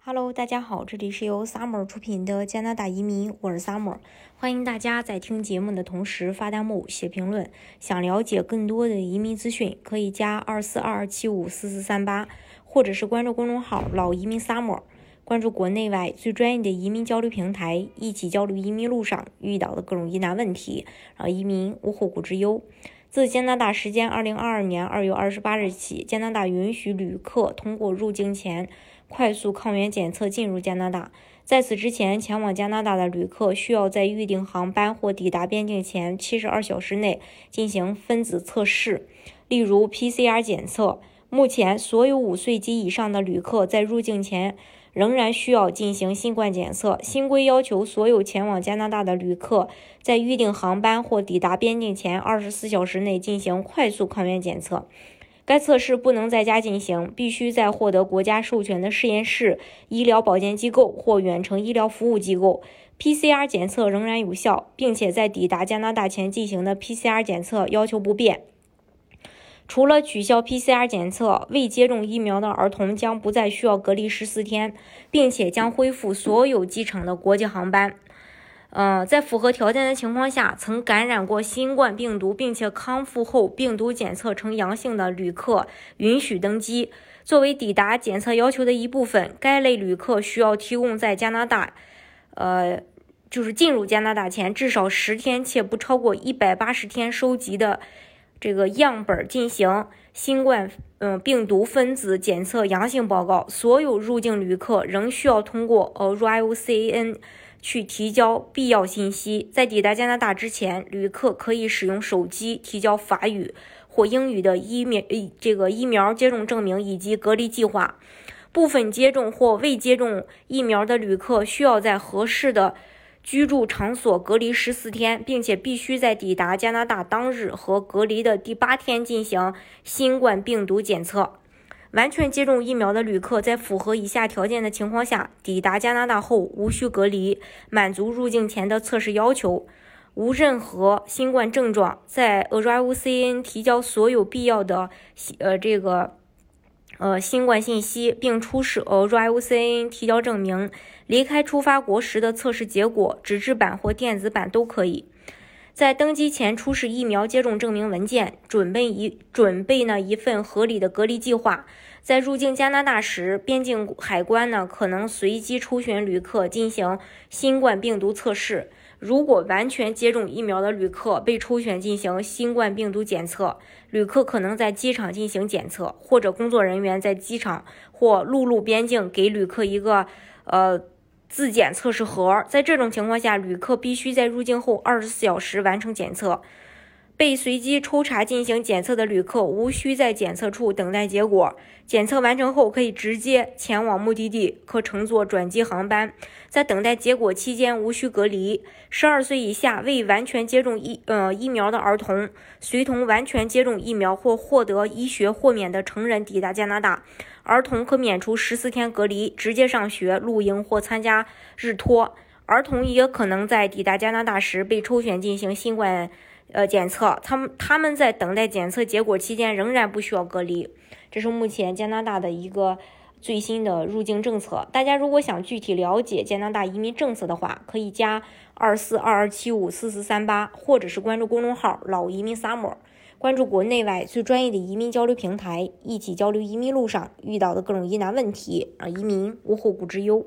Hello，大家好，这里是由 Summer 出品的加拿大移民，我是 Summer，欢迎大家在听节目的同时发弹幕、写评论。想了解更多的移民资讯，可以加二四二二七五四四三八，或者是关注公众号“老移民 Summer”，关注国内外最专业的移民交流平台，一起交流移民路上遇到的各种疑难问题，让移民无后顾之忧。自加拿大时间二零二二年二月二十八日起，加拿大允许旅客通过入境前。快速抗原检测进入加拿大。在此之前，前往加拿大的旅客需要在预定航班或抵达边境前七十二小时内进行分子测试，例如 PCR 检测。目前，所有五岁及以上的旅客在入境前仍然需要进行新冠检测。新规要求所有前往加拿大的旅客在预定航班或抵达边境前二十四小时内进行快速抗原检测。该测试不能在家进行，必须在获得国家授权的实验室、医疗保健机构或远程医疗服务机构。PCR 检测仍然有效，并且在抵达加拿大前进行的 PCR 检测要求不变。除了取消 PCR 检测，未接种疫苗的儿童将不再需要隔离十四天，并且将恢复所有机场的国际航班。呃，在符合条件的情况下，曾感染过新冠病毒并且康复后病毒检测呈阳性的旅客允许登机。作为抵达检测要求的一部分，该类旅客需要提供在加拿大，呃，就是进入加拿大前至少十天且不超过一百八十天收集的这个样本进行新冠嗯病毒分子检测阳性报告。所有入境旅客仍需要通过 Arrival CAN。去提交必要信息。在抵达加拿大之前，旅客可以使用手机提交法语或英语的疫苗这个疫苗接种证明以及隔离计划。部分接种或未接种疫苗的旅客需要在合适的居住场所隔离十四天，并且必须在抵达加拿大当日和隔离的第八天进行新冠病毒检测。完全接种疫苗的旅客在符合以下条件的情况下抵达加拿大后无需隔离，满足入境前的测试要求，无任何新冠症状，在 Arrival CN 提交所有必要的呃这个呃新冠信息，并出示 Arrival CN 提交证明，离开出发国时的测试结果，纸质版或电子版都可以。在登机前出示疫苗接种证明文件，准备一准备呢一份合理的隔离计划。在入境加拿大时，边境海关呢可能随机抽选旅客进行新冠病毒测试。如果完全接种疫苗的旅客被抽选进行新冠病毒检测，旅客可能在机场进行检测，或者工作人员在机场或陆路边境给旅客一个呃。自检测试盒，在这种情况下，旅客必须在入境后二十四小时完成检测。被随机抽查进行检测的旅客无需在检测处等待结果，检测完成后可以直接前往目的地，可乘坐转机航班。在等待结果期间无需隔离。十二岁以下未完全接种疫呃疫苗的儿童，随同完全接种疫苗或获得医学豁免的成人抵达加拿大，儿童可免除十四天隔离，直接上学、露营或参加日托。儿童也可能在抵达加拿大时被抽选进行新冠。呃，检测他们他们在等待检测结果期间仍然不需要隔离，这是目前加拿大的一个最新的入境政策。大家如果想具体了解加拿大移民政策的话，可以加二四二二七五四四三八，或者是关注公众号“老移民 summer”，关注国内外最专业的移民交流平台，一起交流移民路上遇到的各种疑难问题，让移民无后顾之忧。